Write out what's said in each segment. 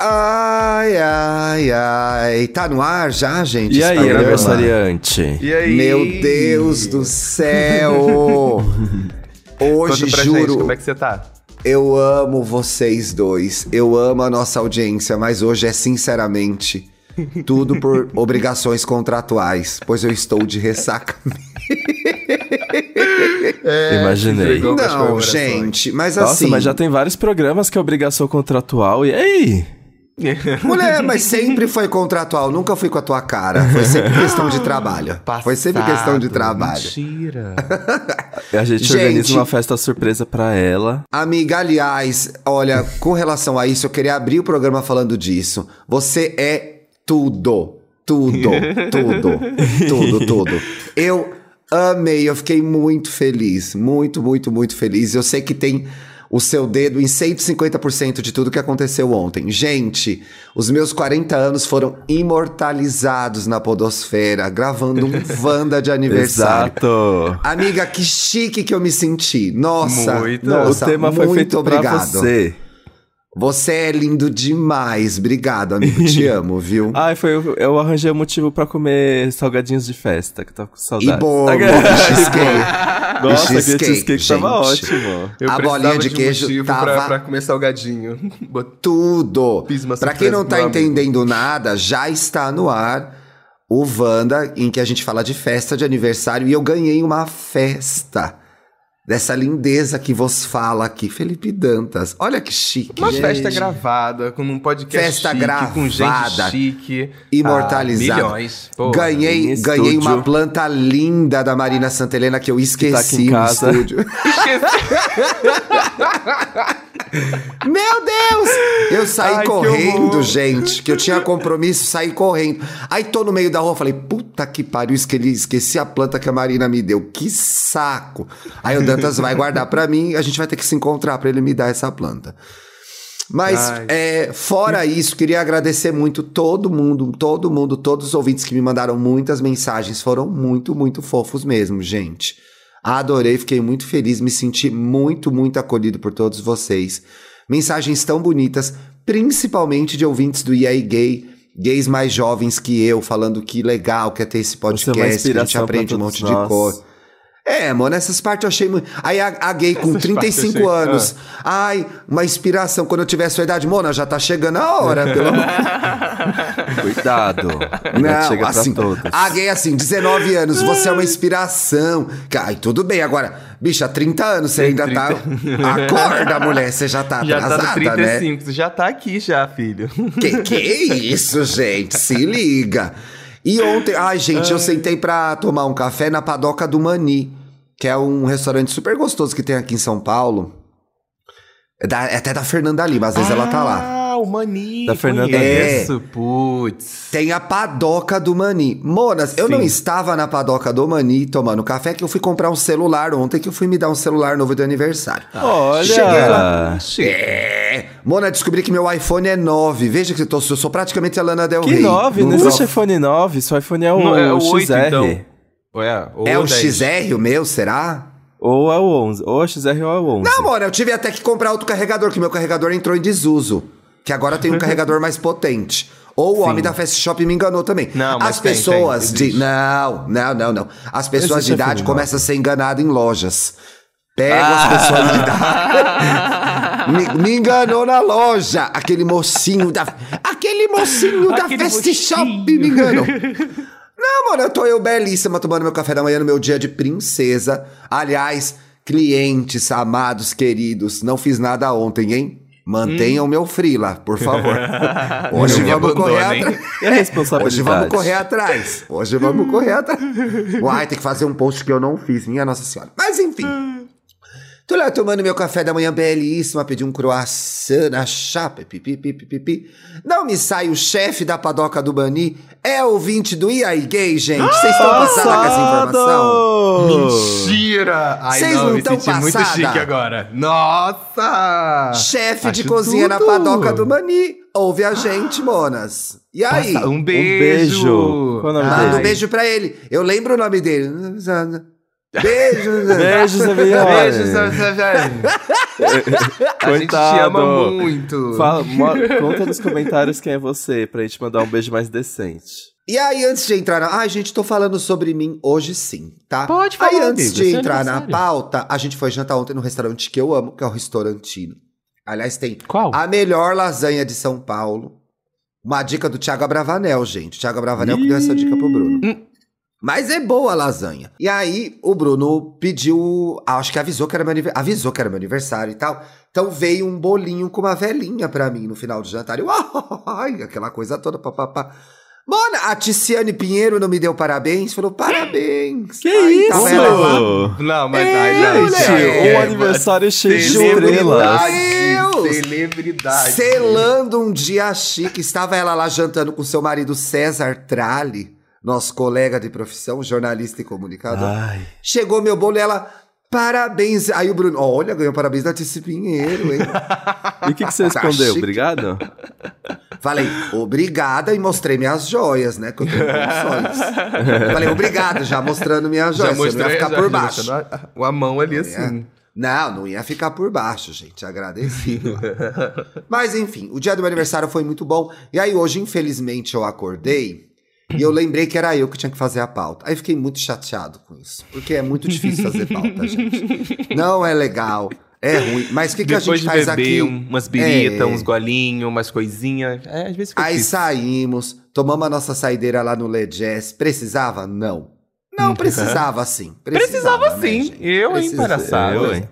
Ai, ai, ai. Tá no ar já, gente? E aí, aniversariante? E aí? Meu Deus do céu! Hoje, Conta pra juro, gente, como é que você tá? eu amo vocês dois. Eu amo a nossa audiência, mas hoje é sinceramente tudo por obrigações contratuais, pois eu estou de ressaca. Imaginei. entregou pras Não, gente, mas Nossa, assim. mas já tem vários programas que é obrigação contratual. E aí? Mulher, mas sempre foi contratual, nunca fui com a tua cara. Foi sempre questão de trabalho. Foi sempre questão de trabalho. Mentira. A gente, Gente. organiza uma festa surpresa pra ela. Amiga, aliás, olha, com relação a isso, eu queria abrir o programa falando disso. Você é tudo. Tudo, tudo, tudo, tudo. Eu amei, eu fiquei muito feliz. Muito, muito, muito feliz. Eu sei que tem o seu dedo em 150% de tudo que aconteceu ontem. Gente, os meus 40 anos foram imortalizados na Podosfera, gravando um Wanda de aniversário. Exato. Amiga, que chique que eu me senti. Nossa, Muito. nossa, o tema foi muito feito obrigado. você. Você é lindo demais. Obrigado, amigo. Te amo, viu? Ai, foi, eu, eu arranjei um motivo pra comer salgadinhos de festa, que eu tava com saudade. e bolo, e cheesecake. Nossa, cheesecake, aquele cheesecake tava gente. ótimo. Eu A bolinha de um queijo tava- pra, pra comer salgadinho. Tudo. Fiz uma Pra quem não tá meu amigo. entendendo nada, já está no ar o Wanda, em que a gente fala de festa de aniversário. E eu ganhei uma festa dessa lindeza que vos fala aqui, Felipe Dantas. Olha que chique, Uma gente. festa gravada, com um podcast Festa chique, com gente gravada, chique. imortalizada. Ah, milhões. Pô, ganhei, ganhei uma planta linda da Marina Santelena que eu tá esqueci em no casa. estúdio. Meu Deus! Eu saí Ai, que correndo, horror. gente, que eu tinha compromisso, saí correndo. Aí tô no meio da rua, falei, puta que pariu, esqueci, esqueci a planta que a Marina me deu. Que saco! Aí o Dantas vai guardar pra mim, a gente vai ter que se encontrar pra ele me dar essa planta. Mas, é, fora isso, queria agradecer muito todo mundo, todo mundo, todos os ouvintes que me mandaram muitas mensagens. Foram muito, muito fofos mesmo, gente. Adorei, fiquei muito feliz, me senti muito, muito acolhido por todos vocês. Mensagens tão bonitas, principalmente de ouvintes do EA Gay, gays mais jovens que eu, falando que legal que é ter esse Você é podcast, que a gente aprende um monte de nós. coisa. É, mano, essas partes eu achei muito. Aí a, a gay com Essas partes 35 eu achei- anos. Ai, uma inspiração. Quando eu tiver a sua idade, Mona, já tá chegando a hora, pelo amor. Cuidado. Não, chega assim, pra todos. a gay assim, 19 anos, você é uma inspiração. Ai, tudo bem, agora, bicha, 30 anos, você ainda tá. Acorda, mulher, você já tá Já tá atrasada, né? 35, você já tá aqui já, filho. Que que isso, gente? Se liga. E ontem, ai, gente, eu sentei pra tomar um café na Padoca do Mani, que é um restaurante super gostoso que tem aqui em São Paulo. É, da- é até da Fernanda Lima, às vezes ela tá lá. Ah, o Mani. Da Fernanda conheço. Putz. Tem a Padoca do Mani. Monas, eu Sim. não estava na Padoca do Mani tomando café, que eu fui comprar um celular ontem, que eu fui me dar um celular novo de aniversário. Olha! Cheguei lá. É. Mona, descobri que meu iPhone é 9. Veja que eu, tô, eu sou praticamente a Lana Del Que Rey. 9? Não existe iPhone 9, seu iPhone é o, Não, é o XR. 8, então. Ou é, ou É o 10. XR o meu, será? Ou é o 11. Ou é o XR ou é o 11. Não, mano, eu tive até que comprar outro carregador, que meu carregador entrou em desuso. Que agora tem um carregador mais potente. Ou o homem da Fast Shop me enganou também. Não, mas As tem, pessoas tem, de. Não, não, não, não. As pessoas de idade começam a ser enganadas em lojas. Pego as Ah. pessoas de idade. me, me enganou na loja. Aquele mocinho da. Aquele mocinho da Aquele Fast mocinho. Shop me enganou. Não, mano, eu tô eu belíssima tomando meu café da manhã no meu dia de princesa. Aliás, clientes, amados, queridos, não fiz nada ontem, hein? Mantenham meu frila, por favor. Hoje vamos correr atrás. A responsabilidade? Hoje vamos correr atrás. Hoje vamos correr atrás. Uai, tem que fazer um post que eu não fiz, minha Nossa Senhora. Mas enfim. Tô lá tomando meu café da manhã belíssima, pedi um croissant na chapa, pipi, pipi, pipi. Não me sai o chefe da padoca do Bani, é ouvinte do IAI Gay, gente. Vocês estão passados com essa informação? Mentira! Vocês não, não me tão senti muito passada? chique agora. Nossa! Chefe de cozinha na tudo. padoca do Bani. Ouve a gente, monas. E aí? Passa- Um beijo! beijo. Qual o nome Manda dele? um beijo pra ele. Eu lembro o nome dele. Beijo, Beijo, Sabiane. Beijo, Sabiane. A gente te ama Coitado. muito. Fala, mo- conta nos comentários quem é você, pra gente mandar um beijo mais decente. E aí, antes de entrar na. Ai, gente, tô falando sobre mim hoje sim, tá? Pode Aí, falar, antes amigo, de seu entrar na pauta, a gente foi jantar ontem no restaurante que eu amo, que é o Restaurantino. Aliás, tem Qual? a melhor lasanha de São Paulo. Uma dica do Thiago Abravanel, gente. Thiago Abravanel que deu essa dica pro Bruno. Mas é boa a lasanha. E aí, o Bruno pediu. Acho que avisou que era meu aniversário. Avisou que era meu aniversário e tal. Então veio um bolinho com uma velhinha pra mim no final do jantar. Eu, ai, aquela coisa toda, papapá. Mona, a Ticiane Pinheiro não me deu parabéns? Falou, parabéns. Que Aí, isso? lá. Não, mas É, ai, não, moleque. gente, um é, aniversário cheio de celebridade, estrelas. Deus. Celebridade. Selando um dia chique, estava ela lá jantando com seu marido César Tralli, nosso colega de profissão, jornalista e comunicador. Ai. Chegou meu bolo e ela, parabéns. Aí o Bruno, olha, ganhou parabéns da Tici Pinheiro, hein? E o que, que você Tá respondeu? chique. Obrigado? Falei, obrigada, e mostrei minhas joias, né? Que eu tenho condições. Falei, obrigado, já mostrando minhas Já joias. Você não ia mostrei, ficar já- por já baixo. mostrando a, a mão ali assim. Não, não ia ficar por baixo, gente. Agradecido. Mas enfim, o dia do meu aniversário foi muito bom. E aí hoje, infelizmente, eu acordei e eu lembrei que era eu que tinha que fazer a pauta. Aí fiquei muito chateado com isso. Porque é muito difícil fazer pauta, gente. Não é legal, é ruim. Mas o que, que a gente de faz beber aqui? um- umas birita, É. uns golinhos, umas coisinhas. É, às vezes fica Aí difícil. saímos, tomamos a nossa saideira lá no Le Jazz. Precisava? Não. Não precisava sim. Precisava né, sim. gente? eu, hein, Precisava. palhaçada. Eu, hein?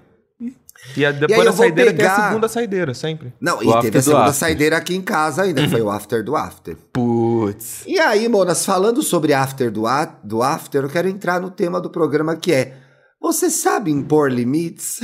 E a- E aí depois eu da vou saideira tem pegar- a segunda saideira, sempre. Não, O e teve a segunda after. saideira aqui em casa ainda, que foi o after do after. Putz. E aí, Monas, falando sobre after do, a- do after, eu quero entrar no tema do programa que é. Você sabe impor limites?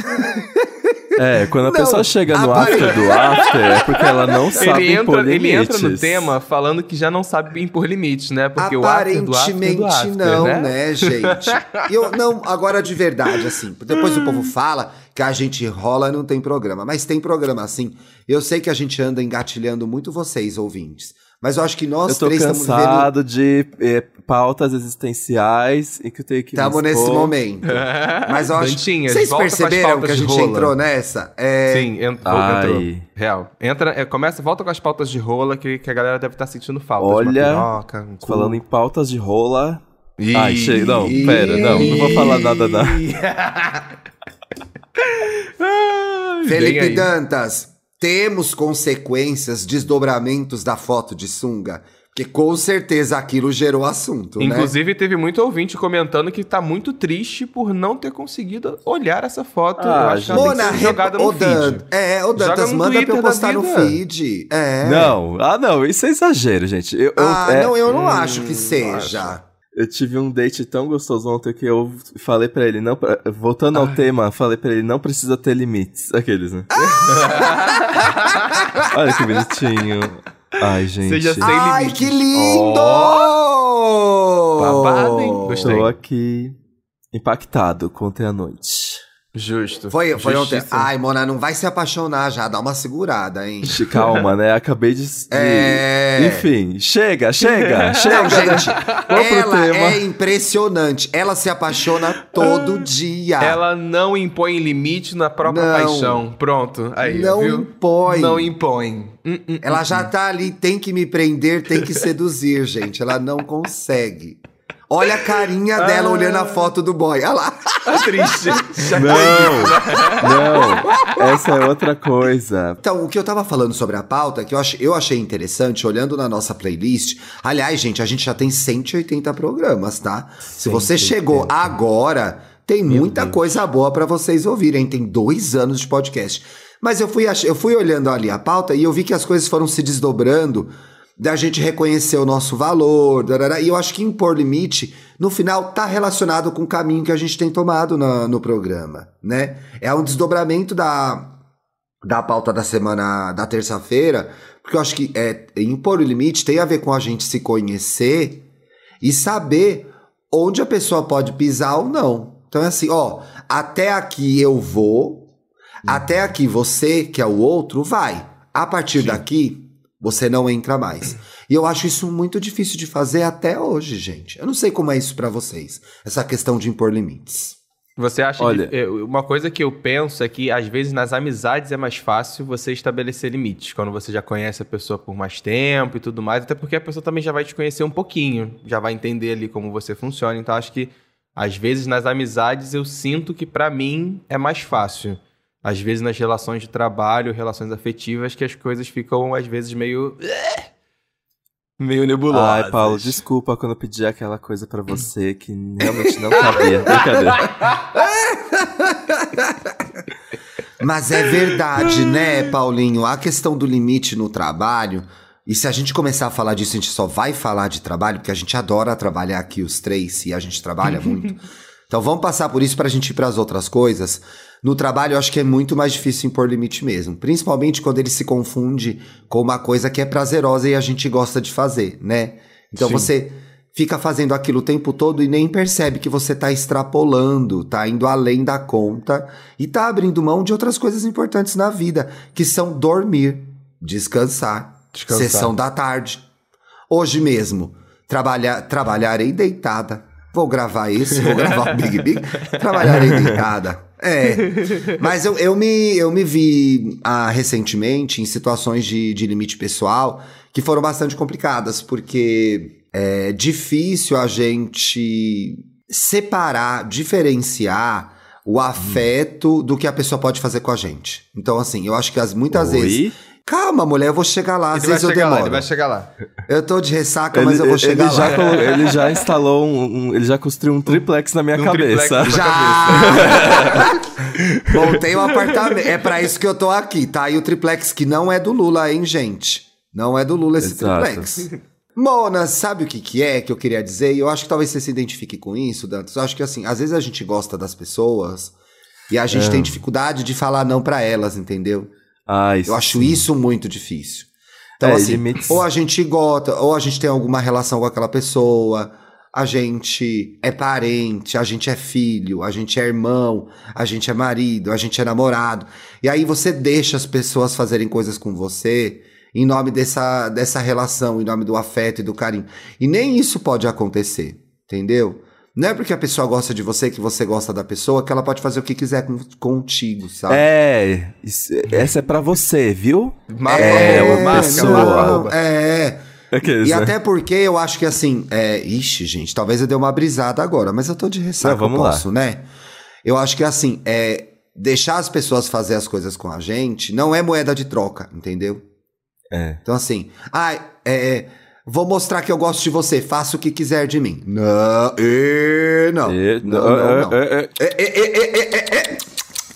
É, quando a Não, pessoa chega no apare- after do after, é porque ela não sabe Ele impor entra, ele entra no limites. tema falando que já não sabe impor limites, né? Porque o after do after Aparentemente after, não, né? né, gente? Eu, não, agora de verdade, assim. Depois o povo fala que a gente rola e não tem programa. Mas tem programa, assim. Eu sei que a gente anda engatilhando muito vocês, ouvintes. Mas eu acho que nós Eu tô três estamos vivendo. cansado de eh, pautas existenciais e que eu tenho que Estamos nesse momento. Mas eu acho. Dantinhas, Vocês perceberam que a de gente rola. entrou nessa? É, Sim, entrou, Ai. entrou. Real. Entra, é, começa, volta com as pautas de rola que, que a galera deve estar sentindo falta. de Olha, piroca, um. Falando em pautas de rola. Ih. Ai, chega. Não, pera, não, não vou falar nada, não. Felipe. Dantas, temos consequências, desdobramentos da foto de sunga? Porque com certeza aquilo gerou assunto, né? Inclusive, teve muito ouvinte comentando que tá muito triste por não ter conseguido olhar essa foto. Ah, Eu acho que ela tem Mona, que ser jogada no Dan- feed. É, Joga Dantas, manda pra eu Twitter postar no feed. É. Não, ah não, isso é exagero, gente. Eu, eu- Ah, é, não, eu não Hum, acho que seja. Eu tive um date tão gostoso ontem que eu falei pra ele, não, pra- voltando ao tema, falei pra ele, não precisa ter limites. Aqueles, né? Olha que bonitinho. Ai, gente. Seja sem Ai, limites. que lindo! Babado, hein? Gostei. Tô aqui impactado ontem à noite. Justo. Foi, foi ontem. Ai, Mona, não vai se apaixonar já, dá uma segurada, hein? Calma, né? Acabei de. É. Enfim, chega, chega, chega. Não, gente, ela tema. é impressionante. Ela se apaixona todo dia. Ela não impõe limite na própria Não. paixão. Pronto. Aí, não viu? impõe. Não impõe. Hum, hum, Ela hum, já tá ali, tem que me prender, tem que seduzir, gente. Ela não consegue. Olha a carinha dela Ah. olhando a foto do boy. Olha lá. Tá triste. Não, não. Essa é outra coisa. Então, o que eu tava falando sobre a pauta, que eu achei, eu achei interessante, olhando na nossa playlist. Aliás, gente, a gente já tem 180 programas, tá? Se você 180. chegou agora, tem muita coisa boa pra vocês ouvirem. Tem dois anos de podcast. Mas eu fui, eu fui olhando ali a pauta e eu vi que as coisas foram se desdobrando da gente reconhecer o nosso valor, darará, e eu acho que impor limite, no final, tá relacionado com o caminho que a gente tem tomado na- no programa, né? É um desdobramento da, da pauta da semana da terça-feira, porque eu acho que é, impor o limite tem a ver com a gente se conhecer e saber onde a pessoa pode pisar ou não. Então é assim, ó, até aqui eu vou, até aqui você, que é o outro, vai. A partir daqui, você não entra mais. E eu acho isso muito difícil de fazer até hoje, gente. Eu não sei como é isso pra vocês, essa questão de impor limites. Você acha Olha- que. Uma coisa que eu penso é que, às vezes, nas amizades é mais fácil você estabelecer limites. Quando você já conhece a pessoa por mais tempo e tudo mais. Até porque a pessoa também já vai te conhecer um pouquinho. Já vai entender ali como você funciona. Então, acho que, às vezes, nas amizades, eu sinto que, pra mim, é mais fácil. Às vezes, nas relações de trabalho, relações afetivas, que as coisas ficam, às vezes, meio. meio nebulosas. Ai, Paulo, desculpa quando eu pedi aquela coisa pra você que realmente não cabia. Brincadeira. Mas é verdade, né, Paulinho? A questão do limite no trabalho. E se a gente começar a falar disso, a gente só vai falar de trabalho, porque a gente adora trabalhar aqui os três e a gente trabalha muito. Então vamos passar por isso pra gente ir pras outras coisas. No trabalho, eu acho que é muito mais difícil impor limite mesmo. Principalmente quando ele se confunde com uma coisa que é prazerosa e a gente gosta de fazer, né? Então Sim. você fica fazendo aquilo o tempo todo e nem percebe que você tá extrapolando, tá indo além da conta e tá abrindo mão de outras coisas importantes na vida, que são dormir, descansar, Descansar. sessão da tarde. Hoje mesmo, trabalhar, trabalharei deitada. Vou gravar esse, vou gravar o Big Big. Trabalharei deitada. É. Mas eu, eu, me, eu me vi ah, recentemente em situações de, de limite pessoal que foram bastante complicadas, porque é difícil a gente separar, diferenciar o afeto do que a pessoa pode fazer com a gente. Então, assim, eu acho que as, muitas Oi? vezes. Calma, mulher, eu vou chegar lá. Às Ele vezes eu chegar lá, demoro. ele vai chegar lá. Eu tô de ressaca, mas eu vou chegar ele lá. Já, ele já instalou um, um- Ele já construiu um triplex na minha Um cabeça. Já! Montei um apartamento. É pra isso que eu tô aqui, tá? E o triplex que não é do Lula, hein, gente? Não é do Lula esse Exato. triplex. Mona, sabe o que que é que eu queria dizer? E eu acho que talvez você se identifique com isso, Dantas. Eu acho que assim, às vezes a gente gosta das pessoas e a gente É. tem dificuldade de falar não pra elas, entendeu? Ai, Eu acho sim. isso muito difícil. Então, É, assim, limites- ou a gente gosta, ou a gente tem alguma relação com aquela pessoa, a gente é parente, a gente é filho, a gente é irmão, a gente é marido, a gente é namorado. E aí você deixa as pessoas fazerem coisas com você em nome dessa, dessa relação, em nome do afeto e do carinho. E nem isso pode acontecer, entendeu? Não é porque a pessoa gosta de você, que você gosta da pessoa, que ela pode fazer o que quiser com- contigo, sabe? É, isso- essa é pra você, viu? Marca, É, arroba, uma pessoa. não, arroba. é. Aqueles, E né? até porque eu acho que assim, é, ixi, gente, talvez eu dê uma brisada agora, mas eu tô de ressaca, Não, vamos eu lá. posso, né? Eu acho que assim, é, deixar as pessoas fazer as coisas com a gente não é moeda de troca, entendeu? É. Então assim, ah, é, vou mostrar que eu gosto de você, faça o que quiser de mim. Não, e, não, E- não, não, não.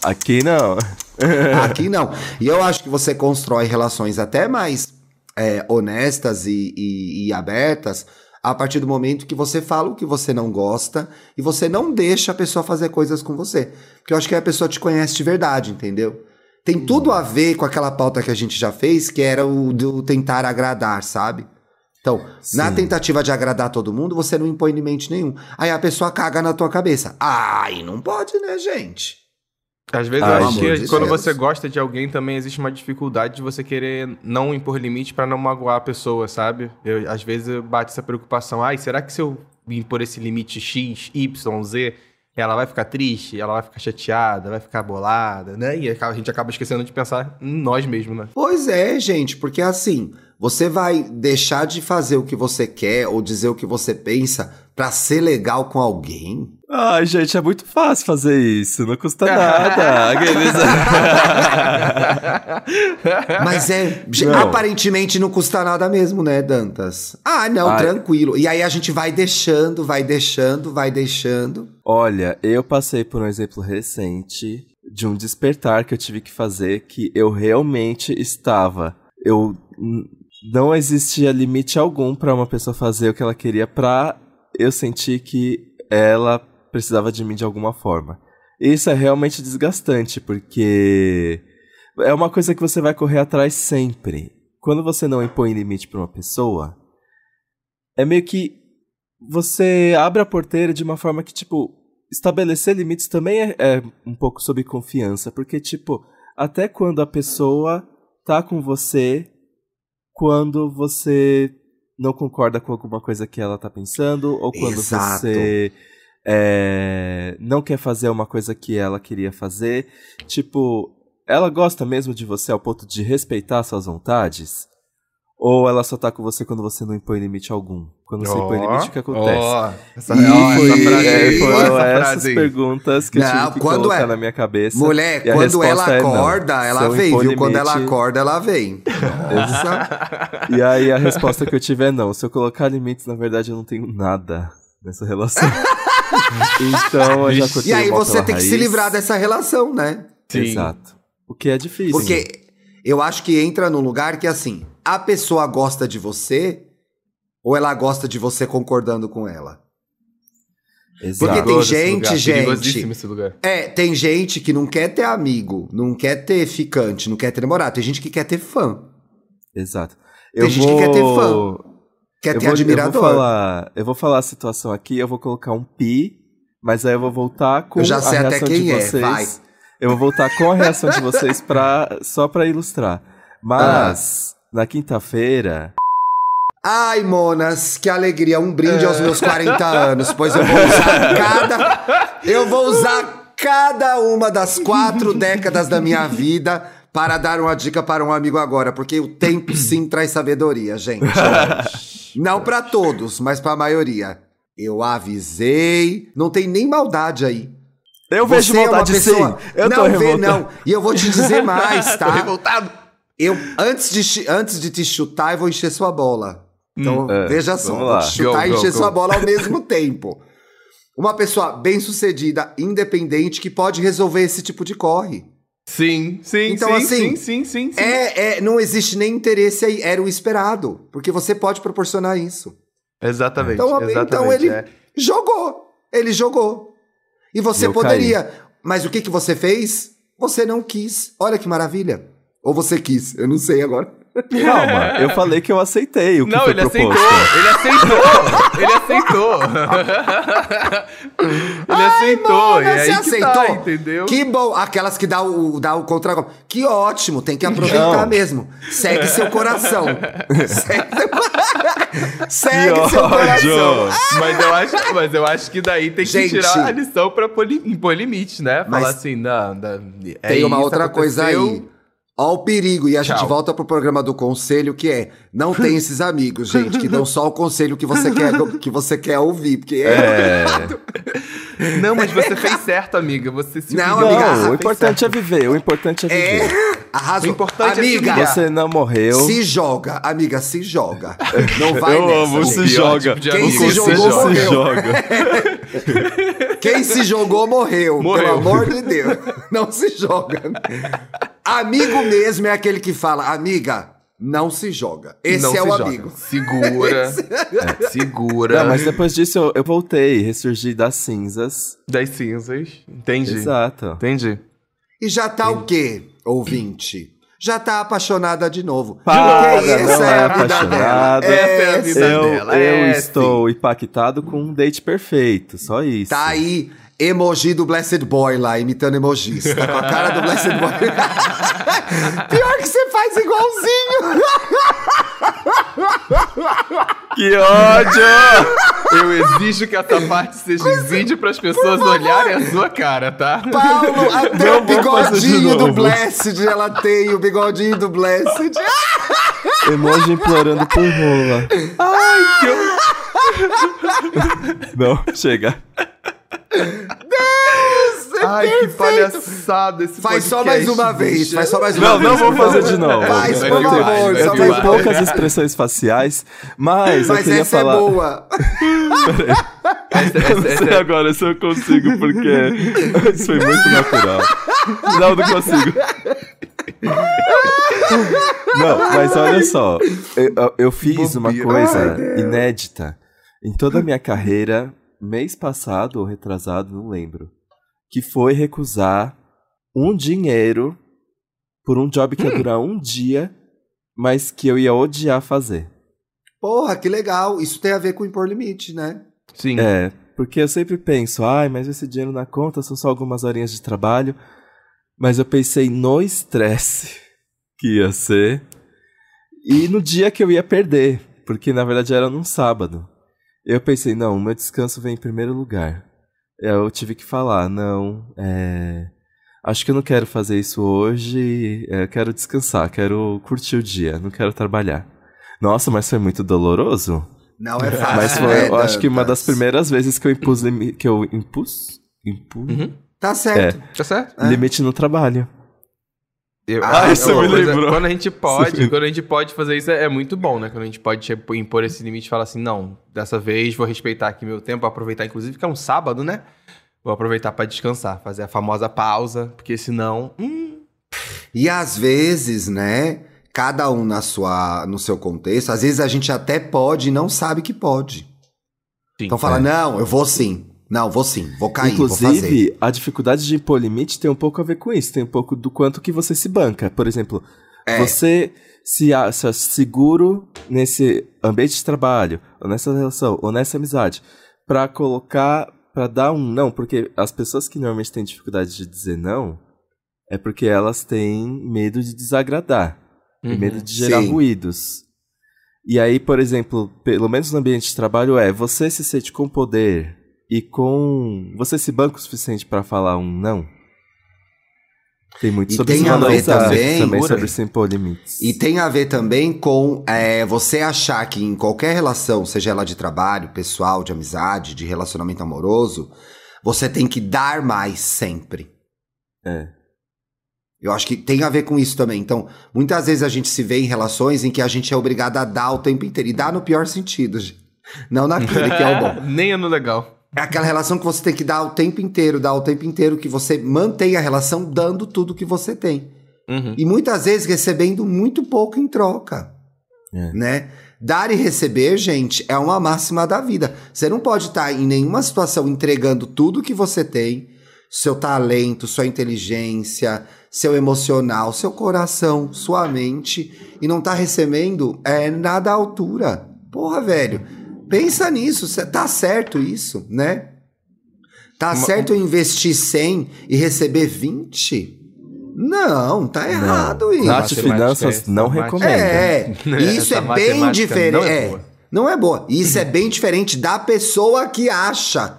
Aqui não. Aqui não. E eu acho que você constrói relações até mais é, honestas e, e- e abertas a partir do momento que você fala o que você não gosta e você não deixa a pessoa fazer coisas com você. Porque eu acho que a pessoa te conhece de verdade, entendeu? Tem tudo a ver com aquela pauta que a gente já fez, que era o do tentar agradar, sabe? Então, na Sim. tentativa de agradar todo mundo, você não impõe limite nenhum. Aí a pessoa caga na tua cabeça. Ai, não pode, né, gente? Às vezes eu acho que de quando Deus. você gosta de alguém também existe uma dificuldade de você querer não impor limite pra não magoar a pessoa, sabe? Eu, às vezes bate essa preocupação. Ai, será que se eu impor esse limite X, Y, Z, ela vai ficar triste, ela vai ficar chateada, vai ficar bolada, né? E a gente acaba esquecendo de pensar em nós mesmos, né? Pois é, gente, porque assim, você vai deixar de fazer o que você quer ou dizer o que você pensa pra ser legal com alguém? Ai, gente, é muito fácil fazer isso. Não custa nada. Mas é, Não. aparentemente não custa nada mesmo, né, Dantas? Ah, não, Ai. tranquilo. E aí a gente vai deixando, vai deixando, vai deixando. Olha, eu passei por um exemplo recente de um despertar que eu tive que fazer que eu realmente estava. Eu não existia limite algum pra uma pessoa fazer o que ela queria pra eu sentir que ela precisava de mim de alguma forma. Isso é realmente desgastante, porque é uma coisa que você vai correr atrás sempre. Quando você não impõe limite pra uma pessoa, é meio que você abre a porteira de uma forma que, tipo, estabelecer limites também é, é um pouco sobre confiança, porque, tipo, até quando a pessoa tá com você, quando você não concorda com alguma coisa que ela tá pensando, ou quando Exato. você é, não quer fazer uma coisa que ela queria fazer. Tipo, ela gosta mesmo de você ao ponto de respeitar suas vontades? Ou ela só tá com você quando você não impõe limite algum? Quando você impõe limite, o que acontece? Ó, essa, E ó, essa foi- frase é, foram essa essas frase perguntas que eu Não, tive que quando colocar é- na minha cabeça. Mulher, E a quando ela resposta é não. acorda, ela eu vem, viu? Quando ela limite- acorda, ela vem. Nossa. E aí a resposta que eu tive é não. Se eu colocar limites, na verdade eu não tenho nada nessa relação. então eu já cortei E aí você tem que se raiz. livrar dessa relação, né? Sim. Exato. O que é difícil. Porque eu acho que entra num lugar que, assim, a pessoa gosta de você ou ela gosta de você concordando com ela? Exato. Porque tem gente, gente-. É, tem gente que não quer ter amigo, não quer ter ficante, não quer ter namorado. Tem gente que quer ter fã, Exato. Tem Eu gente vou... que quer ter fã, quer eu ter vou, admirador. Eu vou, falar, eu vou falar a situação aqui, eu vou colocar um pi, mas aí eu vou voltar com Eu já a sei até reação quem de é, vocês. vai. Eu vou voltar com a reação de vocês pra, só pra ilustrar. Mas, Ah. na quinta-feira, Ai, Monas, que alegria, um brinde aos meus 40 anos, pois eu vou usar cada. Eu vou usar cada uma das quatro décadas da minha vida para dar uma dica para um amigo agora, porque o tempo sim traz sabedoria, gente. Não para todos, mas para a maioria. Eu avisei, não tem nem maldade aí. eu vejo Você é maldade pessoa. sim. Eu tô não vê, revoltado. não. E eu vou te dizer mais, Tô tá? revoltado. Eu, antes de, antes de te chutar, eu vou encher sua bola. Então, é, veja só, lá. te chutar Go, e encher go. sua bola ao mesmo tempo. Uma pessoa bem-sucedida, independente, que pode resolver esse tipo de corre. Sim, sim, Então, sim, assim, sim, sim, sim, sim. É, é, não existe nem interesse aí, era o esperado. Porque você pode proporcionar isso. Exatamente, Então, exatamente. então ele é. jogou. Ele jogou. E você eu poderia. Mas o que, que você fez? Você não quis. Olha que maravilha. Ou você quis, eu não sei agora. Calma, eu falei que eu aceitei o que Não, foi ele proposto. aceitou, ele aceitou, ele aceitou. ele aceitou, Mona, e aí você que tá, aceitou? entendeu? Que bom. Aquelas que dá o, dá o contra Que ótimo, tem que aproveitar Não. mesmo. Segue seu coração. Segue, Que Segue seu coração. Mas eu acho, mas eu acho que daí tem que Gente. tirar a lição pra pôr, impor limite, né? Falar assim, não, não, é Tem uma isso, outra coisa aconteceu. aí. Ó o perigo. E a gente Tchau. volta pro programa do conselho, que é não tem esses amigos, gente, que dão só o conselho que você quer, que você quer ouvir. Porque é. É. Não, mas você fez certo, amiga. Você se Não, humilhou. amiga, Não, fez o importante é viver, o importante é viver. É. Arrasou. O importante é Amiga, humilhar. Você não morreu. se joga. Amiga, se joga. Não vai eu nessa, amo, gente. se joga. tipo de Quem amigo. se Você jogou, morreu. se joga. Quem se jogou, morreu. Morreu. Pelo amor de Deus. Não se joga. Amigo mesmo é aquele que fala, amiga, não se joga. Esse Não é se o joga. amigo. Segura. É, segura. Não, mas depois disso eu, eu voltei, ressurgi das cinzas. Das cinzas. Entendi. Exato. Entendi. E já tá o quê, ouvinte? Já tá apaixonada de novo. Para, Porque não é apaixonada. Essa é a vida eu dela, eu é, estou impactado com um date perfeito, só isso. Tá aí emoji do Blessed Boy lá, imitando emojis. Tá com a cara do Blessed Boy. Pior que você faz igualzinho. Que ódio! Eu exijo que essa parte seja em vídeo para as pessoas olharem a sua cara, tá? Paulo, até Não o bigodinho do. Blessed ela tem, o bigodinho do Blessed. Emoji implorando por rola. Ai, que eu... Não, chega. Ai, que palhaçada esse Faz só podcast, mais uma vez, bicha. faz só mais uma Não, vez. não vou por favor. fazer de novo. Faz, por favor, só Eu mais tenho uma poucas expressões faciais, mas, eu Mas queria essa falar. é boa. Essa, Eu não essa, sei essa, agora se eu consigo, porque isso foi muito natural. Não, não consigo. Não, mas olha só. Eu, eu fiz uma Bobeira. coisa inédita em toda a minha carreira, mês passado ou retrasado, não lembro. Que foi recusar um dinheiro por um job que ia durar um dia, mas que eu ia odiar fazer. Porra, que legal. Isso tem a ver com impor limite, né? Sim. É, porque eu sempre penso, ai, mas esse dinheiro na conta são só algumas horinhas de trabalho. Mas eu pensei no estresse que ia ser e no dia que eu ia perder, porque na verdade era num sábado. Eu pensei, não, o meu descanso vem em primeiro lugar. eu tive que falar, não, é, acho que eu não quero fazer isso hoje, é, quero descansar, quero curtir o dia, não quero trabalhar. Nossa, mas foi muito doloroso. Não é fácil. Mas foi, né, eu acho que uma das primeiras vezes que eu impus que eu impus, impus Uhum. Tá certo. Tá certo? É. limite no trabalho. Eu- Ah, é isso uma me coisa- lembrou. Quando a gente pode, quando a gente pode fazer isso, é, é muito bom, né? Quando a gente pode tipo, impor esse limite e falar assim, não, dessa vez vou respeitar aqui meu tempo, aproveitar, inclusive, que é um sábado, né? Vou aproveitar pra descansar, fazer a famosa pausa, porque senão. Hum, E às vezes, né? Cada um na sua, no seu contexto, às vezes a gente até pode e não sabe que pode. sim. Então fala, É. não, eu vou sim. Não, vou sim, vou cair, vou fazer. Inclusive, a dificuldade de impor limite tem um pouco a ver com isso, tem um pouco do quanto que você se banca. Por exemplo, É. você se acha seguro nesse ambiente de trabalho, ou nessa relação, ou nessa amizade, pra colocar, pra dar um não, porque as pessoas que normalmente têm dificuldade de dizer não, é porque elas têm medo de desagradar, Uhum. e medo de gerar Sim. ruídos. E aí, por exemplo, pelo menos no ambiente de trabalho é, você se sente com poder e com você se banca o suficiente pra falar um não. Tem muito E sobre tem a ver também- também sobre se impor limites. E tem a ver também com é, você achar que em qualquer relação, seja ela de trabalho, pessoal, de amizade, de relacionamento amoroso, você tem que dar mais sempre. É. Eu acho que tem a ver com isso também. Então, muitas vezes a gente se vê em relações em que a gente é obrigado a dar o tempo inteiro. E dar no pior sentido, gente. não naquele que é o bom. Nem é no legal. É aquela relação que você tem que dar o tempo inteiro, dar o tempo inteiro, que você mantém a relação dando tudo que você tem. Uhum. E muitas vezes recebendo muito pouco em troca. É. Né? Dar e receber, gente, é uma máxima da vida. Você não pode estar em nenhuma situação entregando tudo que você tem, seu talento, sua inteligência, seu emocional, seu coração, sua mente, e não tá recebendo é, nada à altura. Porra, velho, pensa nisso, tá certo isso, né? Tá Uma- certo eu investir 100 e receber 20? Não, tá errado isso. Nath Finanças é não recomenda. É, isso Essa é bem diferente. não é é, boa. não é boa. Isso é bem diferente da pessoa que acha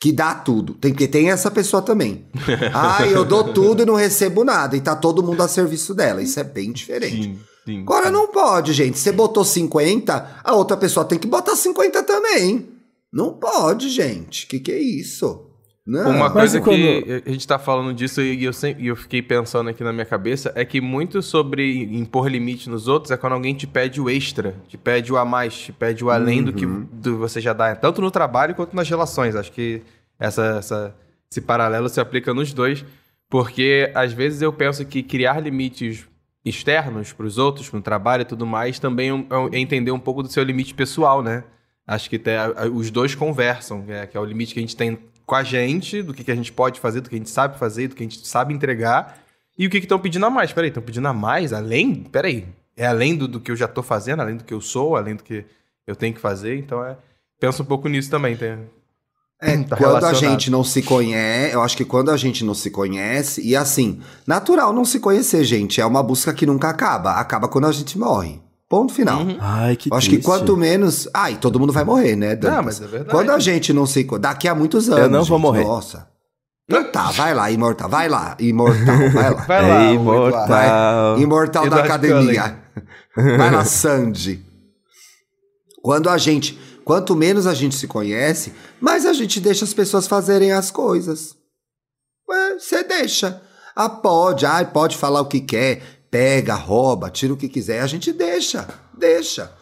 que dá tudo. Tem que tem essa pessoa também. ah, eu dou tudo e não recebo nada. E tá todo mundo a serviço dela. Isso é bem diferente. Sim, sim. Agora não pode, gente. Você botou 50, a outra pessoa tem que botar 50 também. Não pode, gente. Que que é isso? Não. Uma coisa quando- que a gente tá falando disso e eu, sempre, eu fiquei pensando aqui na minha cabeça é que muito sobre impor limite nos outros é quando alguém te pede o extra, te pede o a mais, te pede o além do que Uhum. do você já dá, tanto no trabalho quanto nas relações. Acho que essa, essa- esse paralelo se aplica nos dois, porque às vezes eu penso que criar limites externos para os outros, no trabalho e tudo mais, também é é entender um pouco do seu limite pessoal, né? Acho que tem- a- a- os dois conversam, é, que é o limite que a gente tem com a gente, do que, que a gente pode fazer, do que a gente sabe fazer, do que a gente sabe entregar, e o que estão pedindo a mais. Peraí, estão pedindo a mais? Além? Peraí. É além do, do que eu já tô fazendo, além do que eu sou, além do que eu tenho que fazer. Então, é, pensa um pouco nisso também. Tem, É, tá quando a gente não se conhece, eu acho que quando a gente não se conhece, e assim, natural não se conhecer, gente, é uma busca que nunca acaba. Acaba quando a gente morre. Ponto final. Uhum. Ai, que Eu acho que quanto menos. Ai, todo mundo vai morrer, né? Dantas? Não, mas é verdade. Quando a gente não se. Daqui a muitos anos. não vou gente, morrer. Nossa. Então tá, vai lá, imortal. Vai lá, imortal, vai lá. Vai lá, É imortal. Eduardo. Imortal da Eduardo academia. Vai lá, Sandy. Quando a gente. Quanto menos a gente se conhece, mais a gente deixa as pessoas fazerem as coisas. Você deixa. Ah, pode, ai, pode falar o que quer, pega, rouba, tira o que quiser. A gente deixa, deixa.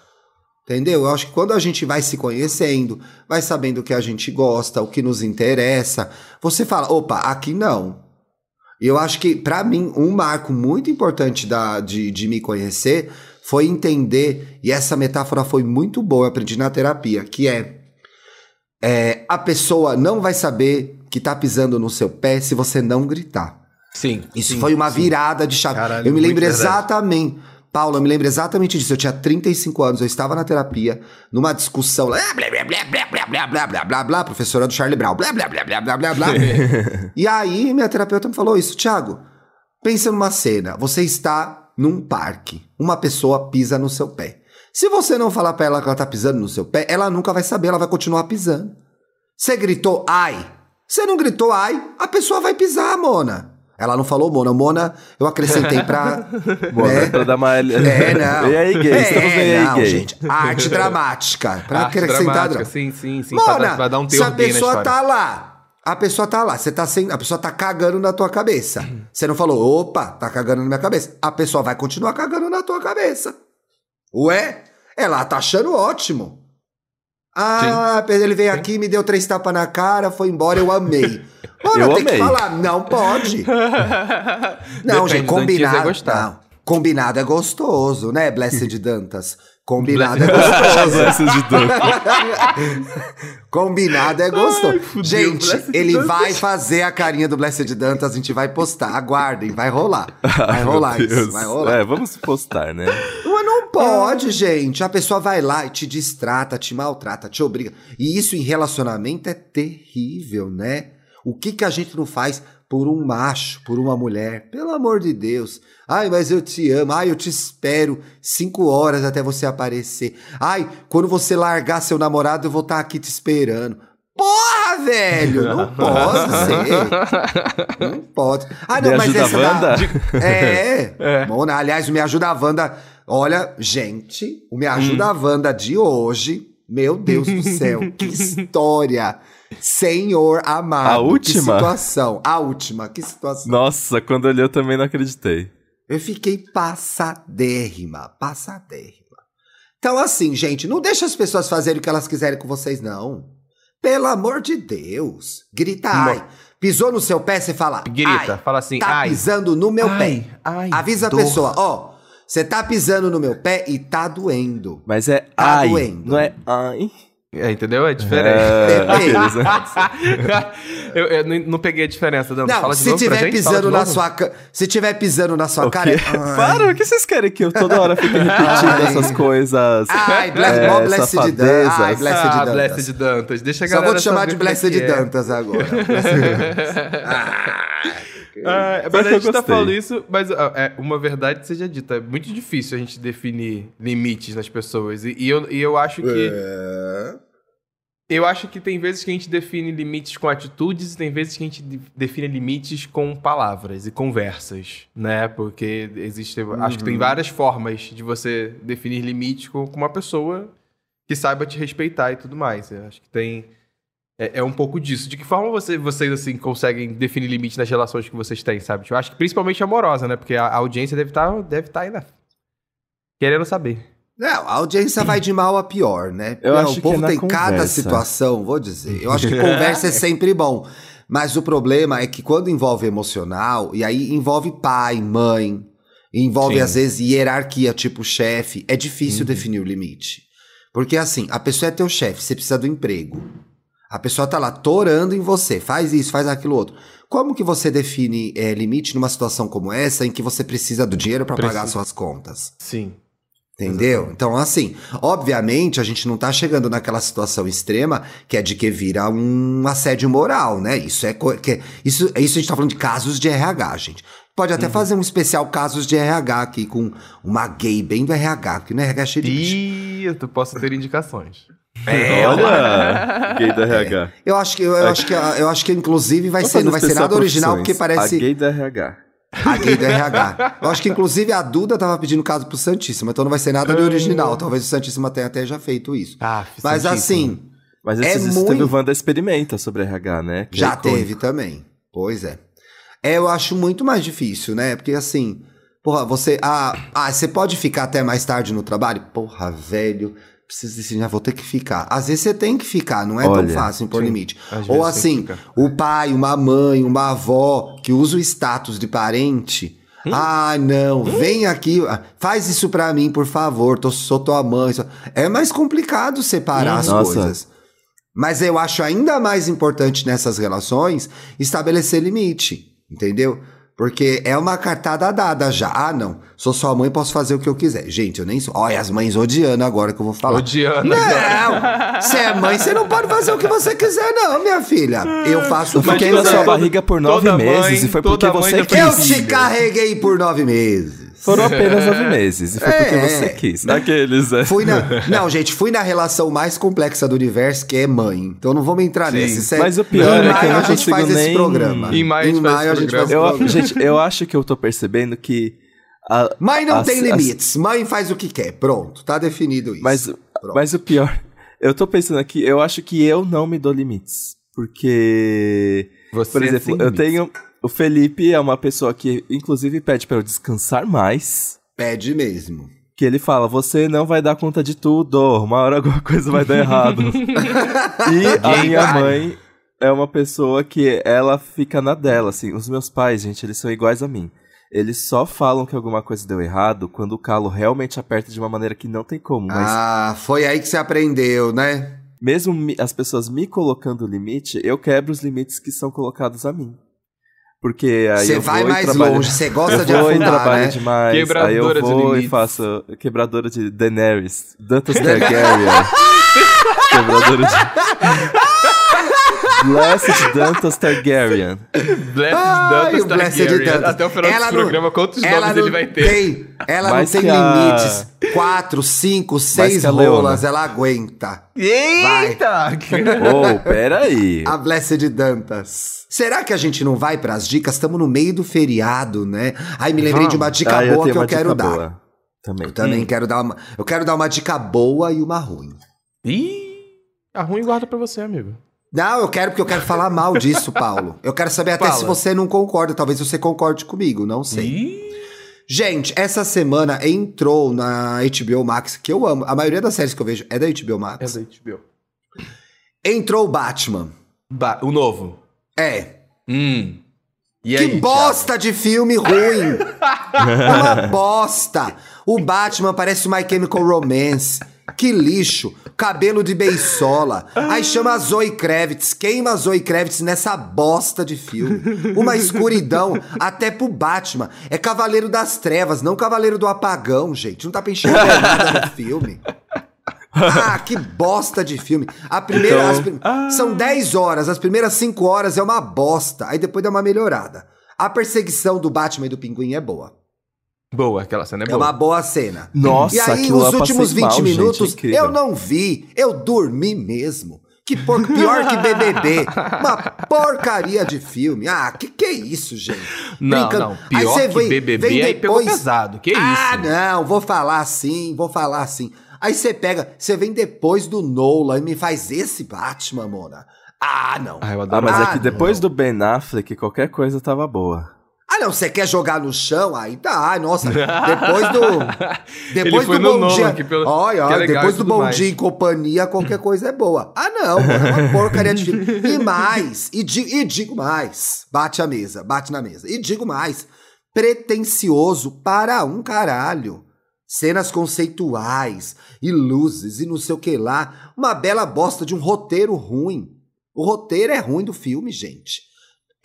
Entendeu? Eu acho que quando a gente vai se conhecendo, vai sabendo o que a gente gosta, o que nos interessa, você fala, opa, aqui não. E eu acho que, pra mim, um marco muito importante da, de, de me conhecer foi entender, e essa metáfora foi muito boa, eu aprendi na terapia, que é, é a pessoa não vai saber que tá pisando no seu pé se você não gritar. Sim. Isso sim, foi uma sim. virada de chave. Caralho, eu me lembro exatamente. Paula, eu me lembro exatamente disso. Eu tinha 35 anos, eu estava na terapia, numa discussão. Blá, blá, blá, blá, blá, blá, blá, blá, blá, blá, blá, professora do Charlie Brown. Blá, blá, blá, blá, blá, blá, blá. e aí, minha terapeuta me falou isso. Tiago, pensa numa cena. Você está num parque. Uma pessoa pisa no seu pé. Se você não falar pra ela que ela tá pisando no seu pé, ela nunca vai saber, ela vai continuar pisando. Você gritou, ai. Você não gritou ai, a pessoa vai pisar, Mona. Ela não falou Mona. Mona, eu acrescentei pra. Bom, né? pra dar uma. É, não. E aí, gay? Estamos bem É, aí, não, gay. gente. Arte dramática. Pra Arte acrescentar. dramática, dra- Sim, sim, sim. pra, Mona, dar- pra dar um se a pessoa tá lá, a pessoa tá lá, você tá sem, a pessoa tá cagando na tua cabeça. Você não falou, opa, tá cagando na minha cabeça. A pessoa vai continuar cagando na tua cabeça. Ué? Ela tá achando ótimo. Ah, ele veio aqui, me deu três tapas na cara, foi embora, eu amei. Mano, Eu tem que falar, não pode. Não, Depende gente, é combinado. Não, combinado é gostoso, né, Blessed Dantas? Combinado é gostoso. Combinado é gostoso. fudeu, gente, ele Dantas. vai fazer a carinha do Blessed Dantas, a gente vai postar. Aguardem, vai rolar. Vai rolar Meu isso, vai rolar. É, vamos postar, né? Mas não pode, gente. A pessoa vai lá e te distrata, te maltrata, te obriga. E isso em relacionamento é terrível, né? O que, que a gente não faz por um macho, por uma mulher? Pelo amor de Deus. Ai, mas eu te amo. Ai, eu te espero cinco horas até você aparecer. Ai, quando você largar seu namorado, eu vou estar aqui te esperando. Porra, velho! Não pode ser. Não pode. Ah, não, Me mas essa da- Wanda? É. Mona, aliás, o Me Ajuda Wanda. Olha, gente, o Me Ajuda Wanda de hoje. Meu Deus do céu, que história! Senhor amado. A última? Que situação. A última, que situação. Nossa, quando eu li eu também não acreditei. Eu fiquei passadérrima, passadérrima. Então, assim, gente, não deixa as pessoas fazerem o que elas quiserem com vocês, não. Pelo amor de Deus. Grita ai. Pisou no seu pé, você fala. Grita, ai, fala assim, Tá ai. pisando no meu Ai, pé. ai, Avisa dor. a pessoa, ó. Você tá pisando no meu pé e tá doendo. Mas é Tá ai, doendo. não é ai. É, entendeu? É diferente. É, Depende. beleza. eu, eu não, não peguei a diferença, Dando. Não, Fala de se tiver pisando na sua se tiver pisando na sua O cara, é, ai. Para, o que vocês querem que eu toda hora fique repetindo essas coisas? Ai, bless, é, mó blessed safadezas. Dantas. Ai, blessed ah, Dantas. Blessed Dantas. Deixa a Só vou te chamar de é Blessed é. Dantas agora. Blessed Dantas. Ah, Pior mas a gente tá gostei. falando isso, mas é, uma verdade seja dita, é muito difícil a gente definir limites nas pessoas. E, e eu, e eu acho que. É. Eu acho que tem vezes que a gente define limites com atitudes e tem vezes que a gente de- define limites com palavras e conversas, né? Porque existe. Acho que tem várias formas de você definir limites com, com uma pessoa que saiba te respeitar e tudo mais. Eu acho que tem. É, é um pouco disso. De que forma você- vocês, assim, conseguem definir limites nas relações que vocês têm, sabe? Eu acho que principalmente amorosa, né? Porque a, a audiência deve estar deve tá ainda querendo saber. Não, a audiência vai de mal a pior, né? Eu Não, acho o que povo é na tem cada conversa. situação, vou dizer. Eu acho que conversa é sempre bom. Mas o problema é que quando envolve emocional, e aí envolve pai, mãe, envolve Sim. às vezes hierarquia, tipo chefe, é difícil Uhum. definir o limite. Porque assim, a pessoa é teu chefe, você precisa do emprego. A pessoa tá lá torando em você, faz isso, faz aquilo outro. Como que você define é, limite numa situação como essa em que você precisa do dinheiro para pagar suas contas? Sim. Entendeu? Então, assim, obviamente a gente não tá chegando naquela situação extrema que é de que vira um assédio moral, né? Isso é. Que, isso, isso a gente tá falando de casos de RH, gente. Pode até fazer um especial casos de RH aqui com uma gay bem do RH, que no RH é cheio de. E tu posso ter indicações. É, Olha, gay do RH. Eu acho que, eu, eu acho que, eu acho que inclusive vai Vamos ser, não vai ser nada original, porque parece. A gay do RH. A gay do RH. Eu acho que, inclusive, a Duda tava pedindo caso pro Santíssima, então não vai ser nada de original. Talvez o Santíssima tenha até já feito isso. Ah, Mas santíssimo. assim, Mas É esses dias muito- teve o Wanda Experimenta sobre RH, né? Que já é teve também. Pois é. É, eu acho muito mais difícil, né? Porque assim, porra, você. Ah, ah, você pode ficar até mais tarde no trabalho? Porra, velho. Preciso decidir, já vou ter que ficar. Às vezes você tem que ficar, não é Olha, tão fácil impor sim. limite. Ou assim, o pai, uma mãe, uma avó que usa o status de parente. Hum? Ah, não, vem aqui, ah, faz isso pra mim, por favor, tô, sou tua mãe. sou-" É mais complicado separar as Nossa. coisas. Mas eu acho ainda mais importante nessas relações estabelecer limite, entendeu? Porque é uma cartada dada já. Ah, não, sou sua mãe, posso fazer o que eu quiser. Gente, eu nem sou. Olha, as mães odiando agora que eu vou falar. Odiando. Não! Você é mãe, você não pode fazer o que você quiser, não, minha filha. Eu faço o Eu que fiquei eu na sua quiser. barriga por nove Toda meses mãe- e foi porque você quis. Eu te carreguei por nove meses. Foram apenas nove meses. E foi porque É. você quis. Daqueles, né? Fui na. Não, gente, fui na relação mais complexa do universo, que é mãe. Então não vamos entrar Sim. Isso é- Mas o pior em é que eu maio não a gente consigo faz esse nem- programa. Em maio a gente faz esse a gente faz esse Eu, programa. gente, eu acho que eu tô percebendo que. a- Mãe não as- tem as- limites. Mãe faz o que quer. Pronto, tá definido isso. Mas, Pronto. mas o pior, eu tô pensando aqui, eu acho que eu não me dou limites. Porque, Você por exemplo, tem eu limites. tenho. O Felipe é uma pessoa que, inclusive, pede pra eu descansar mais. Pede mesmo. Que ele fala: Você não vai dar conta de tudo, uma hora alguma coisa vai dar errado. e a minha mãe é uma pessoa que ela fica na dela, assim. Os meus pais, gente, eles são iguais a mim. Eles só falam que alguma coisa deu errado quando o calo realmente aperta de uma maneira que não tem como. Mas Ah, foi aí que você aprendeu, né? mesmo me- as pessoas me colocando limite, eu quebro os limites que são colocados a mim. Porque aí Você eu vai vou e mais trabalho- longe, você gosta eu de vou e afundar, trabalho né? demais. aí eu Quebradora de vou e faço quebradora de Daenerys, Dantas Targaryen. quebradora de Blessed Dantas Targaryen. Blessed Ai, Dantas o Blessed Targaryen. Dantas. Até o final Ela desse não- programa, quantos nomes ele vai ter? Tem, ela Mais não tem a- limites. Quatro, cinco, seis rolas, ela aguenta. Eita! Oh, peraí. A Blessed Dantas. Será que a gente não vai pras dicas? Estamos no meio do feriado, né? Ai, me lembrei de uma dica Ah, boa tenho que eu quero dar. boa Também. Eu também quero dar uma. Eu quero dar uma dica boa e uma ruim. Ih, a ruim guarda pra você, amigo. Não, eu quero porque eu quero falar mal disso, Paulo. Eu quero saber até Fala. se você não concorda. Talvez você concorde comigo, não sei. Gente, essa semana entrou na HBO Max, que eu amo. A maioria das séries que eu vejo é da HBO é Max. da HBO. Entrou o Batman. Ba- o novo. É. Hum. E que aí, bosta de filme ruim! Uma bosta! O Batman parece o My Chemical Romance. Que lixo! Cabelo de beisola. Aí chama a Zoe Kravitz. Queima a Zoe Kravitz nessa bosta de filme. Uma escuridão até pro Batman. É Cavaleiro das Trevas, não Cavaleiro do Apagão, gente. Não tá pra enxergar nada no filme. Ah, que bosta de filme. A primeira. Então- prim- São 10 horas, as primeiras 5 horas é uma bosta. Aí depois dá uma melhorada. A perseguição do Batman e do Pinguim é boa. Boa, aquela cena é É boa. uma boa cena. Nossa, e aí, aquilo os últimos passei 20 mal, gente, minutos, incrível. eu não vi. Eu dormi mesmo. Que por... pior que BBB. Uma porcaria de filme. Ah, que que é isso, gente? Não, Brincando. não. Aí Pior você que vem- BBB vem aí pegou depois- pesado. Que ah, isso? não, vou falar assim, vou falar assim. Aí você pega, você vem depois do Nolan e me faz esse Batman, Mona. Ah, não. Ah, eu Ah, adoro. mas Ah, é que depois não. do Ben Affleck, qualquer coisa tava boa. Não, você quer jogar no chão? Aí tá, nossa. Depois do. Depois do Bom Dia. pelo- Olha, é olha, depois do Bom mais. Dia em companhia, qualquer coisa é boa. Ah, não, mano, é uma porcaria de filme. E mais, e, di- e digo mais. Bate a mesa, bate na mesa. E digo mais. Pretencioso para um caralho. Cenas conceituais e luzes e não sei o que lá. Uma bela bosta de um roteiro ruim. O roteiro é ruim do filme, gente.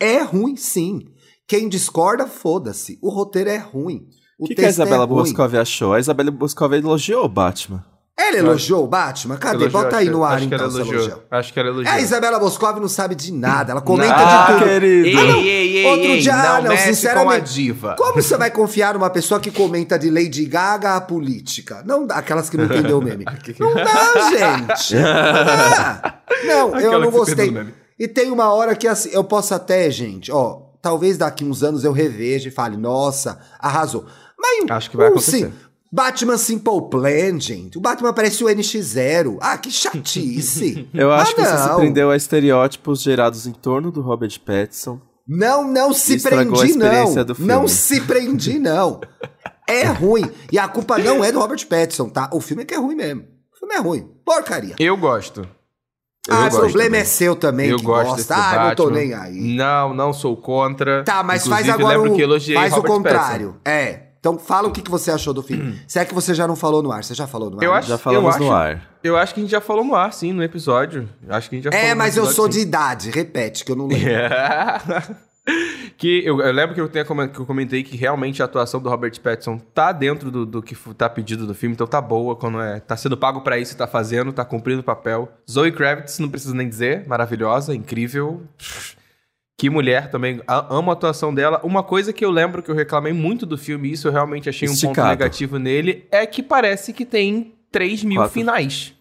É ruim, sim. Quem discorda, foda-se. O roteiro é ruim. O O que, que a texto Isabela é. Boscov achou? A Isabela Boscov elogiou o Batman. Ela elogiou o Batman? Cadê? Elogiou, Bota aí que- no ar, acho que então, ela esse elogiou. elogio. Acho que ela elogiou. É, a Isabela Boscov não sabe de nada. Ela comenta Ah, de tudo. querido. Ei, ei, ei, Outro ei, dia, não, não, com sinceramente. diva. Como você vai confiar numa pessoa que comenta de Lady Gaga a política? Não dá, aquelas que não entendeu o meme. Não dá, gente. Não dá. Não, eu não que gostei. E tem uma hora que assim, eu posso até, gente, ó, talvez daqui uns anos eu reveja e fale, nossa, arrasou. Mas Acho que vai acontecer. sim- Batman Simple Plan, gente. O Batman parece o NX0. Ah, que chatice. Eu acho Ah, que você se prendeu a estereótipos gerados em torno do Robert Pattinson. Não, não se prendi, não. experiência do filme. Não se prendi, não. É ruim. E a culpa não é do Robert Pattinson, tá? O filme é que é ruim mesmo. O filme é ruim. Porcaria. Eu gosto. Ah, o problema também. é seu também, Eu que gosto gosta. desse Ah, não tô Batman. nem aí. Não, não sou contra. Tá, mas faz Inclusive, agora lembro o, que elogiei faz o Robert contrário. É. Então fala o que, que você achou do filme. Se é que você já não falou no ar. Você já falou no ar? Eu acho- Já falamos eu no acho- ar. Pattinson. Eu acho que a gente já falou no ar, sim, no episódio. Acho que a gente já falou É, no mas eu sou sim. de idade. Repete, que eu não lembro. que eu, eu lembro que eu, tenha, que eu comentei que realmente a atuação do Robert Pattinson tá dentro do, do que tá pedido do filme, então tá boa quando é. Tá sendo pago pra isso, tá fazendo, tá cumprindo o papel. Zoe Kravitz, não preciso nem dizer, maravilhosa, incrível. Que mulher também. a- Amo a atuação dela. Uma coisa que eu lembro que eu reclamei muito do filme, e isso eu realmente achei um ponto Esticado. negativo nele, é que parece que tem 3 mil Quatro. finais.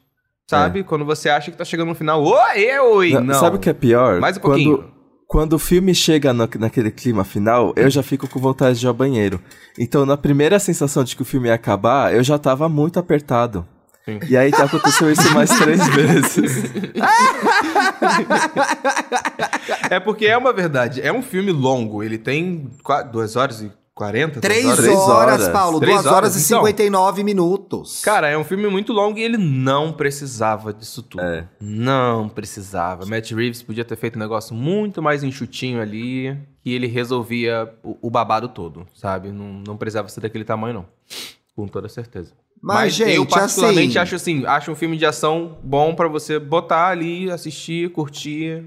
Sabe? Quando você acha que tá chegando no final. Oi, oi! Não, Não. Sabe o que é pior? Mais um quando, pouquinho. Quando o filme chega no- naquele clima final, eu já fico com vontade de ir ao banheiro. Então, na primeira sensação de que o filme ia acabar, eu já tava muito apertado. Sim. E aí aconteceu isso mais três vezes. É porque é uma verdade. É um filme longo. Ele tem 2 horas e 40? Três duas Três horas, horas. Paulo. Três duas horas, horas, e então. 59 minutos. Cara, é um filme muito longo e ele não precisava disso tudo. É. Não precisava. Matt Reeves podia ter feito um negócio muito mais enxutinho ali e ele resolvia o, o babado todo, sabe? Não, não precisava ser daquele tamanho, não. Com toda certeza. Mas, gente, eu particularmente assim- acho assim, acho um filme de ação bom pra você botar ali, assistir, curtir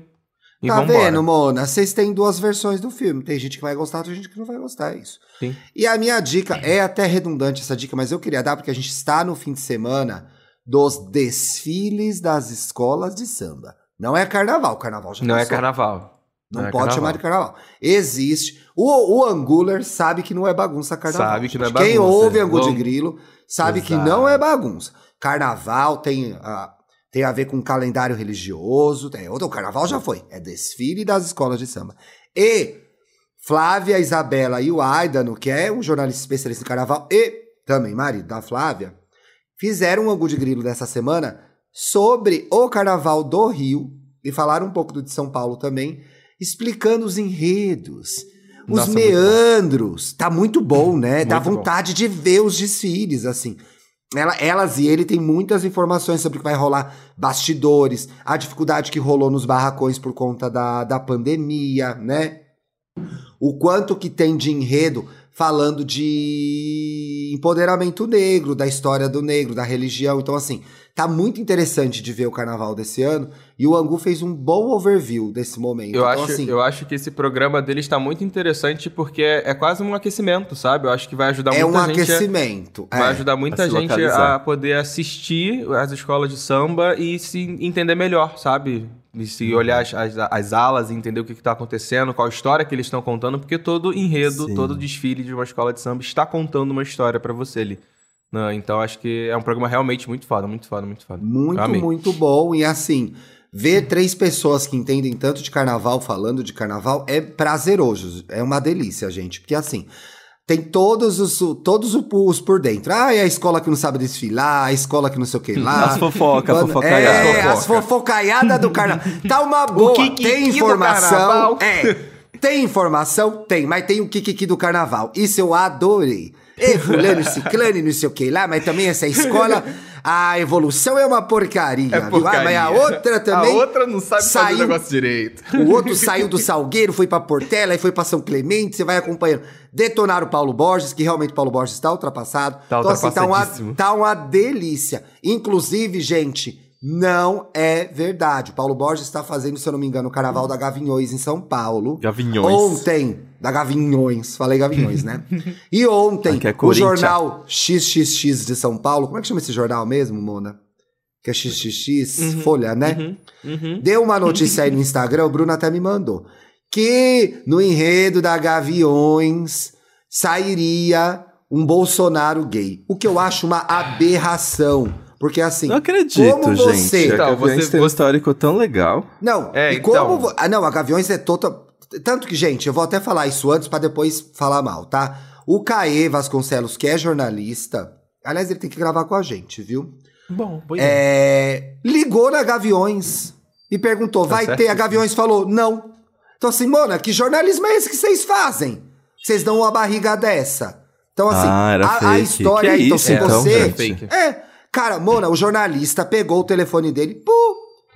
e tá vambora. vendo, Mona? Vocês têm duas versões do filme. Tem gente que vai gostar, tem gente que não vai gostar, é isso. Sim. E a minha dica, é até redundante essa dica, mas eu queria dar porque a gente está no fim de semana dos desfiles das escolas de samba. Não é carnaval, carnaval já Não é passou. carnaval. Não, é pode carnaval. chamar de carnaval. Existe. O, o Angular sabe que não é bagunça carnaval. Sabe que não é gente. Quem bagunça. ouve Angu de Grilo sabe que Exato. não é bagunça. Carnaval tem, tem a ver com calendário religioso. Tem, o carnaval já foi. É desfile das escolas de samba. E Flávia, Isabela e o Aidano, que é um jornalista especialista em carnaval, e também marido da Flávia, fizeram um Angu de Grilo dessa semana sobre o carnaval do Rio e falaram um pouco do de São Paulo também, explicando os enredos, os Nossa, muito bom. meandros. Tá muito bom, né? Dá Muito bom. vontade de ver os desfiles, assim. Ela- elas e ele têm muitas informações sobre o que vai rolar, bastidores, a dificuldade que rolou nos barracões por conta da, da pandemia, né? O quanto que tem de enredo falando de empoderamento negro, da história do negro, da religião. Então, assim, tá muito interessante de ver o carnaval desse ano. E o Angu fez um bom overview desse momento. Eu, então, acho, assim, eu acho que esse programa dele está muito interessante porque é, é quase um aquecimento, sabe? Eu acho que vai ajudar é um muita gente. a- aquecimento. Vai é. ajudar muita a gente localizar. a poder assistir as escolas de samba e se entender melhor, sabe? E se olhar as, as, as alas e entender o que está acontecendo, qual história que eles estão contando, porque todo enredo, Sim. todo desfile de uma escola de samba está contando uma história pra você ali. Né? Então acho que é um programa realmente muito foda, muito foda, muito foda. Muito, muito bom. E assim, ver três pessoas que entendem tanto de carnaval falando de carnaval é prazeroso. É uma delícia, gente. Porque assim, tem todos os, todos os por dentro. Ah, é a escola que não sabe desfilar, a escola que não sei o que lá. As fofoca, Quando- fofocaiada. É, Fofoca. as fofocaiadas do carnaval. Tá uma boa. kikiki tem do informação. É. Tem informação? Tem, mas tem o Kikiki do carnaval. Isso eu adorei. E fulano, ciclano, e não sei o que lá, mas também essa escola, a evolução é uma porcaria, É viu? Ah, porcaria. mas a outra também. A outra não sabe fazer saiu- o negócio direito. O outro saiu do Salgueiro, foi pra Portela e foi pra São Clemente. Você vai acompanhando. Detonaram o Paulo Borges, que realmente o Paulo Borges está ultrapassado. Tá então, assim, tá uma, tá uma delícia. Inclusive, gente, não é verdade. O Paulo Borges está fazendo, se eu não me engano, o Carnaval da Gavinhões em São Paulo. Gavinhões. Ontem, da Gavinhões, falei Gavinhões, né? E ontem, é o jornal XXX de São Paulo, como é que chama esse jornal mesmo, Mona? Que é XXX, Folha, né? Uhum. Deu uma notícia aí no Instagram, o Bruno até me mandou. Que no enredo da Gaviões sairia um Bolsonaro gay. O que eu acho uma aberração. Porque assim. Não acredito, como você- gente. Então, a Gaviões você- tem um histórico tão legal. Não, É, e como. então. vo- Ah, não, a Gaviões é total. Tanto que, gente, eu vou até falar isso antes pra depois falar mal, tá? O Caê Vasconcelos, que é jornalista. Aliás, ele tem que gravar com a gente, viu? Bom, boa ideia. É, ligou na Gaviões e perguntou: Tá vai certo. ter? A Gaviões falou: não. Então, assim, Mona, que jornalismo é esse que vocês fazem? Vocês dão uma barriga dessa. Então, assim, Ah, era a, a história Que aí, então, isso, se então, você. gente? Fake. É, cara, Mona, o jornalista pegou o telefone dele. Pu,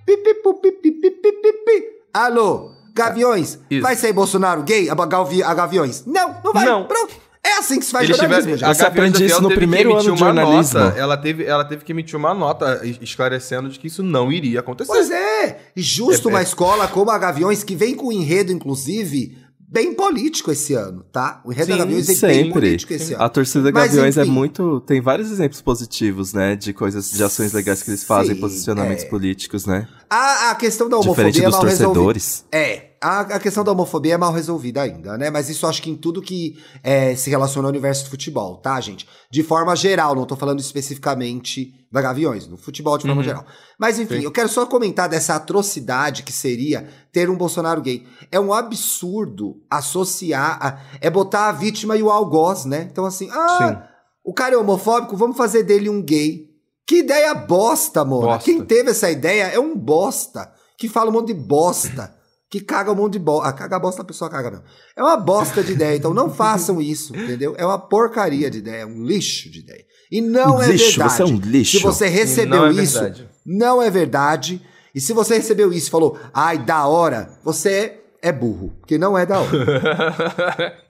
pi, pi, pu, pi, pi, pi, pi, pi, pi. Alô, Gaviões, Isso. vai sair Bolsonaro gay? A, Gavi- a Gaviões? Não, não vai. Não. Pronto. É assim que se faz Eles jornalismo, tiveram, gente. Você aprende isso no primeiro ano de jornalismo. Nota, ela, teve, ela teve que emitir uma nota es- esclarecendo de que isso não iria acontecer. Pois é, justo É, uma é. escola como a Gaviões, que vem com enredo, inclusive, bem político esse ano, tá? O enredo Sim, da Gaviões é bem Sempre. político esse ano. A torcida Mas, Gaviões é enfim. muito. Tem vários exemplos positivos, né? De coisas, de ações legais que eles fazem, Sim, posicionamentos é. políticos, né? A, a questão da Diferente homofobia é dos torcedores. É, a, questão da homofobia é mal resolvida ainda, né? Mas isso acho que em tudo que é, se relaciona ao universo do futebol, tá, gente? De forma geral, não tô falando especificamente da Gaviões, no futebol de forma Uhum. geral. Mas enfim, Sim. eu quero só comentar dessa atrocidade que seria ter um Bolsonaro gay. É um absurdo associar, a- é botar a vítima e o algoz, né? Então assim, ah, o cara é homofóbico, vamos fazer dele um gay. Que ideia bosta, mano. Bosta. Quem teve essa ideia é um bosta. Que fala um monte de bosta. Que caga um monte de bosta. Ah, caga bosta, a pessoa caga mesmo. É uma bosta de ideia. Então não façam isso, entendeu? É uma porcaria de ideia. É um lixo de ideia. E não é lixo, verdade. você é um lixo. Se você recebeu Não é isso, verdade. não é verdade. E se você recebeu isso e falou, ai, da hora, você é burro. Porque não é da hora.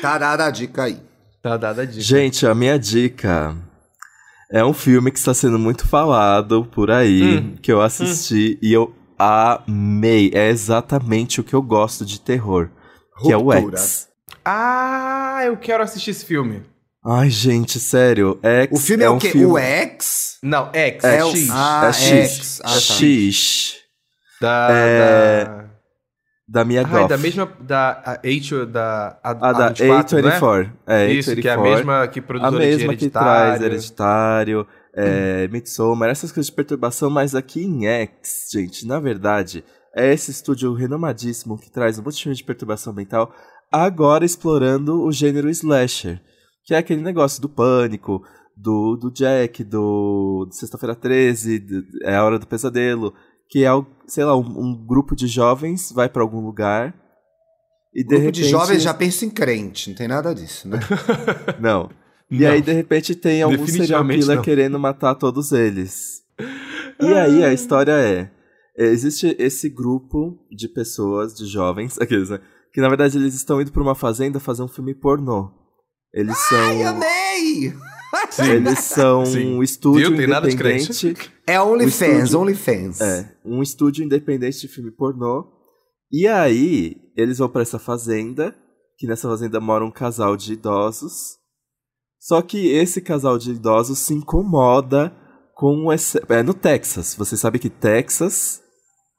Tá dada a dica aí. tá dada a dica. Gente, a minha dica é um filme que está sendo muito falado por aí, Hum. que eu assisti e eu amei. É exatamente o que eu gosto de terror, que é o. X. Ah, eu quero assistir esse filme. Ai, gente, sério, X O filme é, é o um quê? filme... O X? Não, X. É É o- X. Ah, é X. X. Ah, é tá. X. Da, É, da... Da minha Ah, é Goff. da mesma... Da H... Da... A, A da 24, não é? A24. É, Isso, que é a A24. mesma que produz a mesma que traz Hereditário. É, Midsommar, essas coisas de perturbação, mas aqui em X, gente, na verdade, é esse estúdio renomadíssimo que traz um monte de filme de perturbação mental, agora explorando o gênero slasher, que é aquele negócio do pânico, do, do Jack, do, do Sexta-feira 13, do- é a Hora do Pesadelo, que é, o- sei lá, um, um grupo de jovens vai pra algum lugar e de Grupo repente... de jovens já penso em crente, não tem nada disso, né? Não. E Não. aí, de repente, tem algum serial killer não. querendo matar todos eles. E aí, a história é... Existe esse grupo de pessoas, de jovens, aqueles, né? Que, na verdade, eles estão indo pra uma fazenda fazer um filme pornô. Eles são... Ai, amei! Eles são Sim. um estúdio independente... É OnlyFans, estúdio- OnlyFans. É, um estúdio independente de filme pornô. E aí, eles vão pra essa fazenda, que nessa fazenda mora um casal de idosos. Só que esse casal de idosos se incomoda com o é no Texas. Você sabe que Texas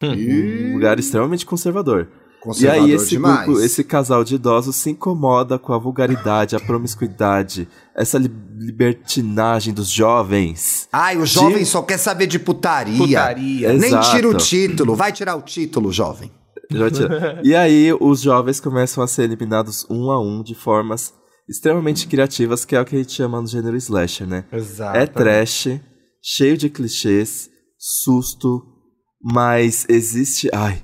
é um lugar extremamente conservador. E Conservador aí esse demais. grupo, esse casal de idosos se incomoda com a vulgaridade, a promiscuidade, essa li- libertinagem dos jovens. Ai, o jovem só quer saber de putaria. Putaria. Exato. Nem tira o título. Vai tirar o título, jovem. E aí os jovens começam a ser eliminados um a um de formas extremamente criativas, que é o que a gente chama no gênero slasher, né? Exato. É trash, cheio de clichês, susto, mas existe. Ai.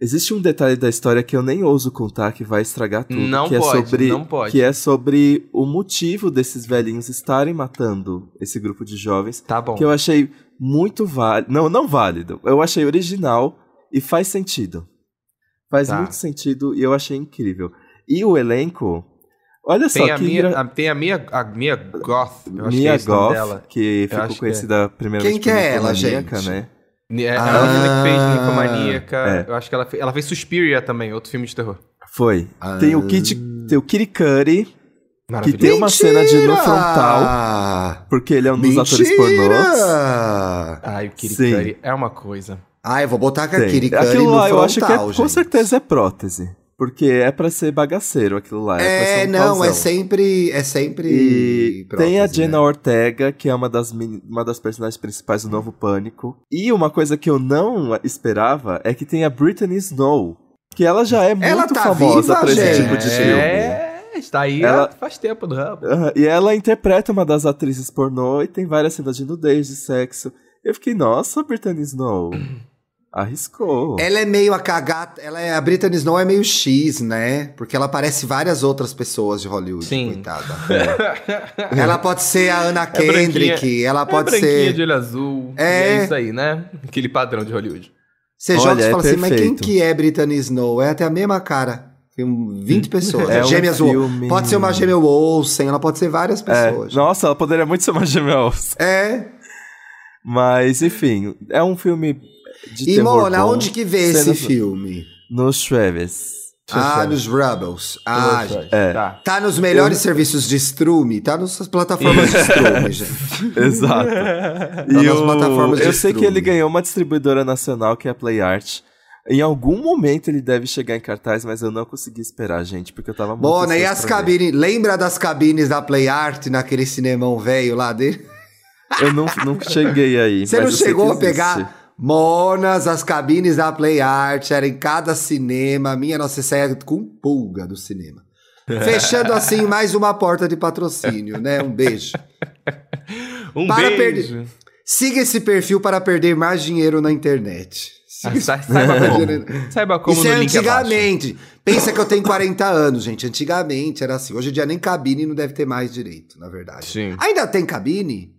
Existe um detalhe da história que eu nem ouso contar que vai estragar tudo. Não que pode, é sobre, não pode. Que é sobre o motivo desses velhinhos estarem matando esse grupo de jovens. Tá bom. Que eu achei muito válido. Não, não válido. Eu achei original e faz sentido. Faz Tá. muito sentido e eu achei incrível. E o elenco. Olha Tem só a, que minha, engra- a- tem a Mia, a Mia Goth. Eu acho que é Mia Goff, dela. que ficou que conhecida primeiramente Quem que por é ela, gente? né? É, Ah. ela que fez Ninfomaníaca. É. Eu acho que ela fez, ela fez Suspiria também, outro filme de terror. Foi. Ah. Tem o Kid, tem o Cudi, que tem uma cena de no Mentira! frontal, porque ele é um dos atores pornôs. Mentira! Ai, o Kiri Sim. É uma coisa. Ah, eu vou botar com a Tem. Kiri Curry Aquilo no lá frontal, eu acho que é, com certeza é prótese. Porque é pra ser bagaceiro aquilo lá. É, pra É, ser um não, é causão. sempre. É sempre. E tem a prótese, Jenna né? Ortega, que é uma das, uma das personagens principais do novo Pânico. E uma coisa que eu não esperava é que tem a Brittany Snow. Que ela já é Ela muito tá famosa viva, pra esse gente? tipo de filme. É, está aí Ela- faz tempo do ramo. E ela interpreta uma das atrizes pornô e tem várias cenas de nudez, de sexo. Eu fiquei, nossa, Brittany Snow. Arriscou. Ela é meio a cagata. Ela é, a Britney Snow é meio X, né? Porque ela parece várias outras pessoas de Hollywood, Sim. coitada. ela pode ser a Ana Kendrick, branquinha- ela pode é branquinha ser. de olho azul. É. É. isso aí, né? Aquele padrão de Hollywood. Você Olha, joga e é fala assim, mas quem que é Britney Snow? É até a mesma cara. Tem um 20 pessoas. É um Gêmeas Ol- filme- Pode ser uma gêmea Olsen, ela pode ser várias É, pessoas. nossa, ela poderia muito ser uma Gemelos. É. Mas, enfim, é um filme de E, Mona, onde que vê esse filme? Nos Travis. Ah, nos Rebels. Ah, gente. É. Tá. Tá nos melhores serviços de streaming, tá nas plataformas de streaming, gente. Exato. Tá E nas o- plataformas de eu sei que ele ganhou uma distribuidora nacional, que é a PlayArt. Em algum momento ele deve chegar em cartaz, mas eu não consegui esperar, gente, porque eu tava muito Bona, e as cabines. Lembra das cabines da Play Art naquele cinemão velho lá dele? Eu não, não cheguei aí. Você mas não eu sei chegou a pegar? Monas, as cabines da Play Art, era em cada cinema. Minha nossa, você saia com pulga do cinema. Fechando assim mais uma porta de patrocínio, né? Um beijo. Um Para beijo. Siga esse perfil para perder mais dinheiro na internet. Siga Sa- Saiba como. Saiba como Isso no é antigamente. Pensa que eu tenho 40 anos, gente. Antigamente era assim. Hoje em dia nem cabine não deve ter mais direito, na verdade. Sim. Ainda tem cabine?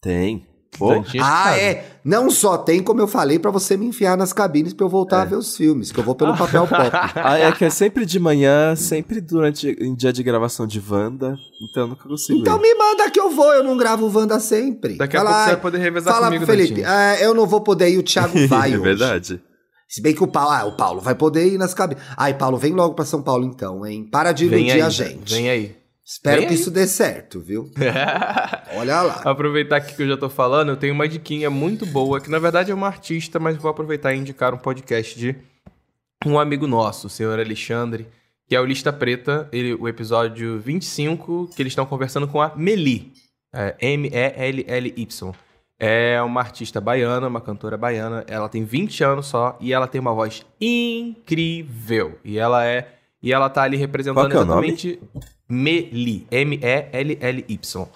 Tem. Pô, ah, sabem. é. Não só tem, como eu falei, pra você me enfiar nas cabines pra eu voltar a ver os filmes, que eu vou pelo papel pop. ah, é que é sempre de manhã, sempre durante em dia de gravação de Wanda, então eu nunca consigo Então ir. me manda que eu vou, eu não gravo Wanda sempre. Daqui a Fala, pouco você "Ai, vai poder revezar Fala comigo, pro Felipe, é, eu não vou poder ir, o Thiago vai é hoje. verdade. Se bem que o Paulo, ah, o Paulo vai poder ir nas cabines. Ai, Paulo, vem logo pra São Paulo então, hein? Para de Vem iludir aí, a gente. Vem aí. Espero Vem que aí. isso dê certo, viu? Olha lá. Aproveitar aqui que eu já tô falando, eu tenho uma diquinha muito boa, que na verdade é uma artista, mas vou aproveitar e indicar um podcast de um amigo nosso, o senhor Alexandre, que é o Lista Preta, ele, o episódio 25, que eles estão conversando com a Meli, é, M-E-L-L-Y. É uma artista baiana, uma cantora baiana, ela tem 20 anos só e ela tem uma voz incrível. E ela é e ela tá ali representando Qual que é o nome? Meli, M-E-L-L-Y.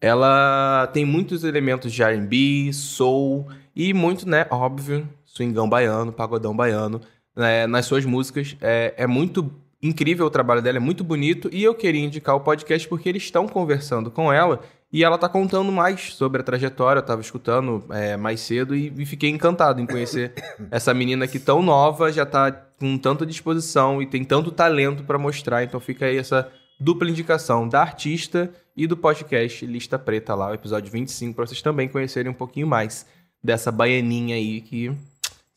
Ela tem muitos elementos de R&B, soul e muito, né, óbvio, swingão baiano, pagodão baiano né, nas suas músicas. É, é muito incrível o trabalho dela, é muito bonito e eu queria indicar o podcast porque eles estão conversando com ela e ela tá contando mais sobre a trajetória. Eu tava escutando é, mais cedo e, e fiquei encantado em conhecer essa menina que tão nova já tá com tanta disposição e tem tanto talento pra mostrar. Então fica aí essa dupla indicação da artista e do podcast Lista Preta lá, o episódio 25, pra vocês também conhecerem um pouquinho mais dessa baianinha aí que,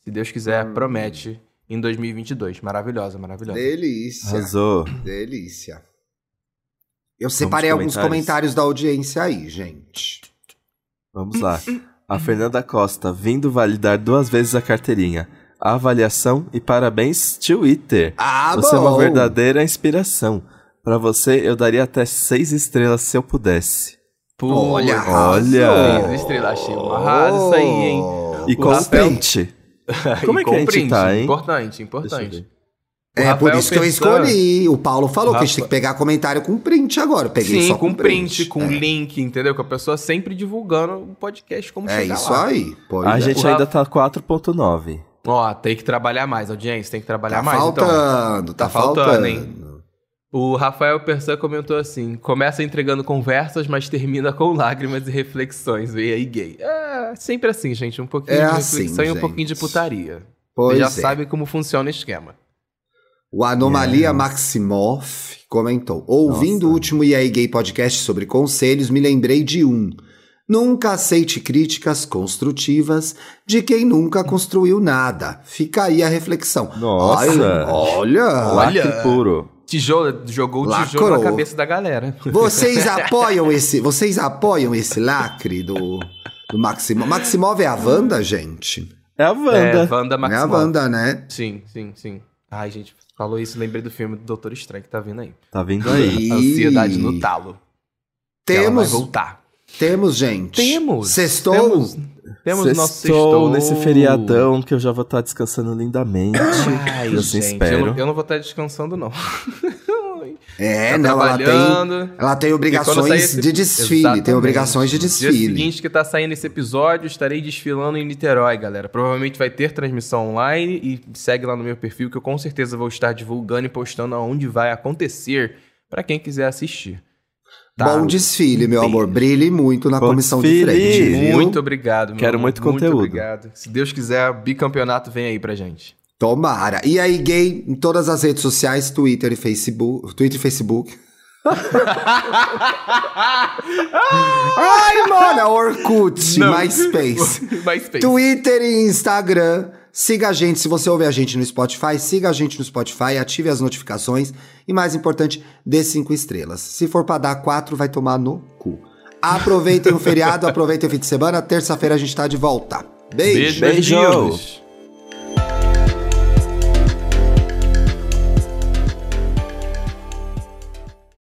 se Deus quiser, promete em 2022. Maravilhosa, maravilhosa. Delícia. Arrasou. Delícia. Eu separei alguns comentários. comentários da audiência aí, gente. Vamos lá. A Fernanda Costa, vindo validar duas vezes a carteirinha. A avaliação e parabéns, Twitter. Ah, Você é uma bom. verdadeira inspiração. Pra você, eu daria até seis estrelas se eu pudesse. Pô, Olha, olha. arrasou. Seis estrelas, achei um arraso isso aí, hein? E O com Rafael- print. Como é que a com gente print, tá, hein? Importante, importante. É por isso que eu escolhi. O Paulo falou que a gente Rafa- tem que pegar comentário com print agora. Eu peguei Sim, só com print, com É. link, entendeu? Com a pessoa sempre divulgando o podcast como É chegar isso lá. aí. Pois A é. gente O ainda Rafa- tá 4.9. Ó, tem que trabalhar mais, audiência, tem que trabalhar Tá mais. então. faltando, tá, Tá faltando, faltando. hein? O Rafael Persan comentou assim: começa entregando conversas, mas termina com lágrimas e reflexões. E aí, gay. É sempre assim, gente. Um pouquinho É de assim, reflexão e um gente. pouquinho de putaria. Pois Você já é. sabe como funciona o esquema. O Anomalia Yes. Maximoff comentou: Ouvindo Nossa. o último EA Gay podcast sobre conselhos, me lembrei de um. Nunca aceite críticas construtivas de quem nunca construiu nada. Fica aí a reflexão. Nossa. Ai, olha! Lacre puro. Tijolo, jogou o tijolo Lacrou. na cabeça da galera. Vocês apoiam esse, vocês apoiam esse lacre do, do Maximov? Maximov é a Wanda, gente? É a É, Wanda. Wanda É a. Wanda, né? Sim, sim, sim. Ai, gente, falou isso, lembrei do filme do Doutor Estranho que tá vindo aí. Tá vindo aí. Ih. Ansiedade no talo. Que ela vai Temos, voltar. Temos, gente. Temos. Sextou? Temos, temos o nosso Sextou sextou. nesse feriadão que eu já vou estar descansando lindamente. Ai, eu assim gente, espero. Eu não, eu não vou estar descansando, não. É, Tá não, ela tem, ela tem obrigações esse- de desfile. Exatamente. Tem obrigações de Dia desfile. seguinte que tá saindo esse episódio, estarei desfilando em Niterói, galera. Provavelmente vai ter transmissão online e segue lá no meu perfil que eu com certeza vou estar divulgando e postando aonde vai acontecer pra quem quiser assistir. Tá? Bom desfile, meu Bem- amor. Brilhe muito na Bom comissão de desfile. frente. viu? Muito obrigado, meu Quero amor. muito conteúdo. obrigado. Se Deus quiser, bicampeonato vem aí pra gente. Tomara. E aí, gay, em todas as redes sociais, Twitter e Facebook. Twitter e Facebook. Ai, mano, Orkut, Não. MySpace. MySpace. Twitter e Instagram. Siga a gente, se você ouve a gente no Spotify, siga a gente no Spotify, ative as notificações e, mais importante, dê cinco estrelas. Se for pra dar quatro, vai tomar no cu. Aproveitem o feriado, aproveitem o fim de semana. Terça-feira a gente tá de volta. Beijo. Beijo.